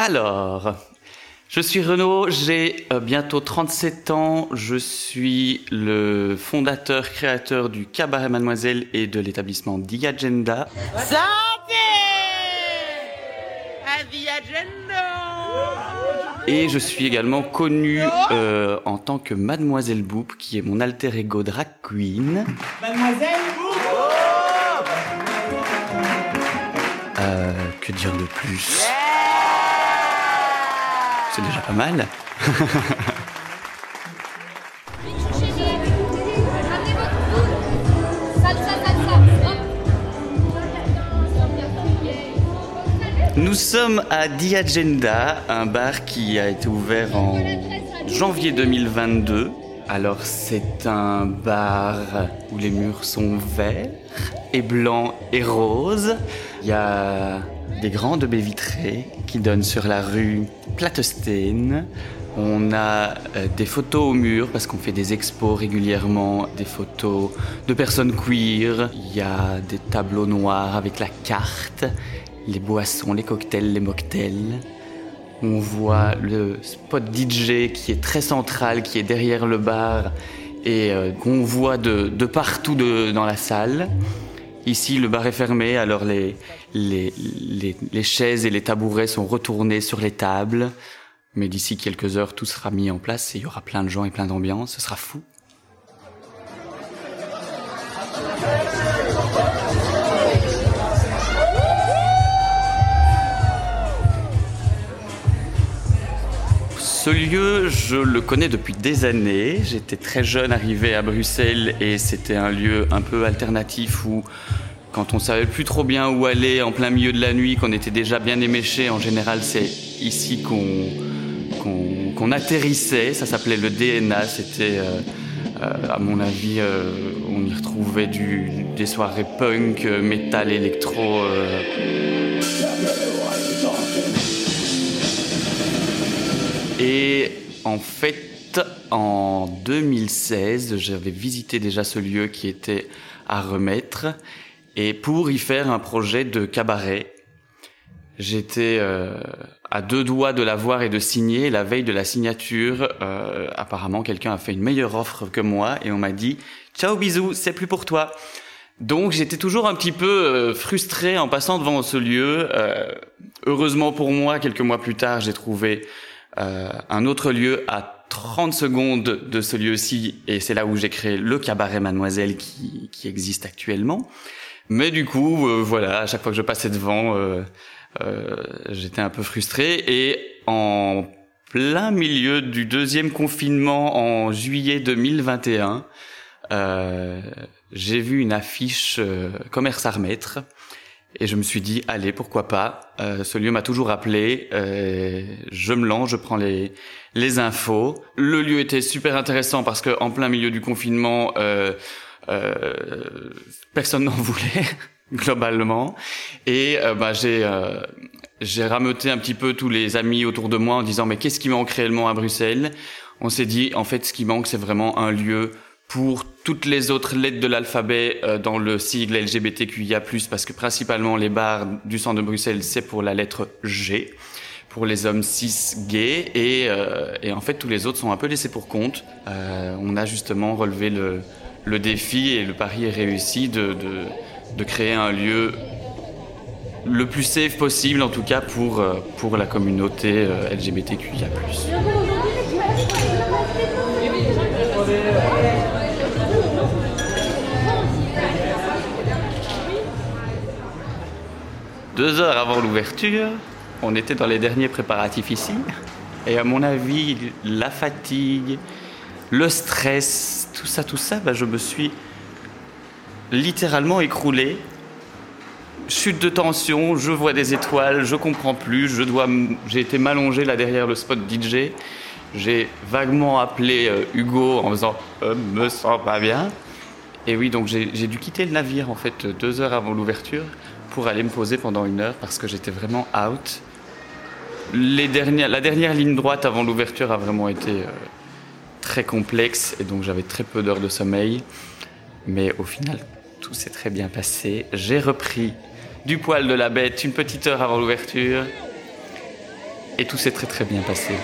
Alors, je suis Renaud, j'ai euh, bientôt 37 ans, je suis le fondateur, créateur du Cabaret Mademoiselle et de l'établissement The Agenda. Santé À The Agenda Et je suis également connu euh, en tant que Mademoiselle Boop, qui est mon alter ego drag queen. Mademoiselle Euh, que dire de plus? C'est déjà pas mal. Nous sommes à The Agenda, un bar qui a été ouvert en janvier 2022. Alors c'est un bar où les murs sont verts et blancs et roses. Il y a des grandes baies vitrées qui donnent sur la rue Platestein. On a euh, des photos au mur parce qu'on fait des expos régulièrement, des photos de personnes queer. Il y a des tableaux noirs avec la carte, les boissons, les cocktails, les mocktails. On voit le spot DJ qui est très central, qui est derrière le bar et euh, qu'on voit de, partout de- dans la salle. Ici, le bar est fermé, alors les, les chaises et les tabourets sont retournés sur les tables. Mais d'ici quelques heures, tout sera mis en place et il y aura plein de gens et plein d'ambiance. Ce sera fou. Ce lieu, je le connais depuis des années. J'étais très jeune arrivé à Bruxelles et c'était un lieu un peu alternatif où, quand on savait plus trop bien où aller en plein milieu de la nuit, qu'on était déjà bien éméché, en général, c'est ici qu'on atterrissait. Ça s'appelait le DNA. C'était, euh, euh, à mon avis, euh, on y retrouvait du, des soirées punk, métal, électro. Et en fait, en 2016, j'avais visité déjà ce lieu qui était à remettre. Et pour y faire un projet de cabaret, j'étais euh, à deux doigts de la voir et de signer. La veille de la signature, euh, apparemment, quelqu'un a fait une meilleure offre que moi et on m'a dit « Ciao, bisous, c'est plus pour toi ». Donc j'étais toujours un petit peu euh, frustré en passant devant ce lieu. Heureusement pour moi, quelques mois plus tard, j'ai trouvé euh, un autre lieu à 30 secondes de ce lieu-ci, et c'est là où j'ai créé le cabaret Mademoiselle qui, qui existe actuellement. Mais du coup, euh, voilà, à chaque fois que je passais devant, euh, euh, j'étais un peu frustré. Et en plein milieu du deuxième confinement en juillet 2021, euh, j'ai vu une affiche euh, commerce à remettre. Et je me suis dit, allez, pourquoi pas. Euh, ce lieu m'a toujours appelé. Euh, je me lance, je prends les les infos. Le lieu était super intéressant parce que en plein milieu du confinement, euh, euh, personne n'en voulait globalement. Et euh, bah, j'ai euh, j'ai rameuté un petit peu tous les amis autour de moi en disant mais qu'est-ce qui manque réellement à Bruxelles? On s'est dit en fait ce qui manque c'est vraiment un lieu pour toutes les autres lettres de l'alphabet euh, dans le sigle LGBTQIA+, parce que principalement les bars du centre de Bruxelles, c'est pour la lettre G, pour les hommes cis gays, et, euh, et en fait tous les autres sont un peu laissés pour compte. Euh, on a justement relevé le, défi, et le pari est réussi, de, de, de créer un lieu le plus safe possible, en tout cas pour, pour la communauté LGBTQIA+. Deux heures avant l'ouverture, on était dans les derniers préparatifs ici. Et à mon avis, la fatigue, le stress, tout ça, tout ça, bah, je me suis littéralement écroulé. Chute de tension, je vois des étoiles, je comprends plus, je dois, j'ai été m'allonger là derrière le spot DJ. J'ai vaguement appelé euh, Hugo en faisant euh, me sens pas bien. Et oui, donc j'ai dû quitter le navire en fait deux heures avant l'ouverture pour aller me poser pendant une heure parce que j'étais vraiment out. La dernière ligne droite avant l'ouverture a vraiment été euh, très complexe et donc j'avais très peu d'heures de sommeil. Mais au final, tout s'est très bien passé. J'ai repris du poil de la bête une petite heure avant l'ouverture. et tout s'est très très bien passé.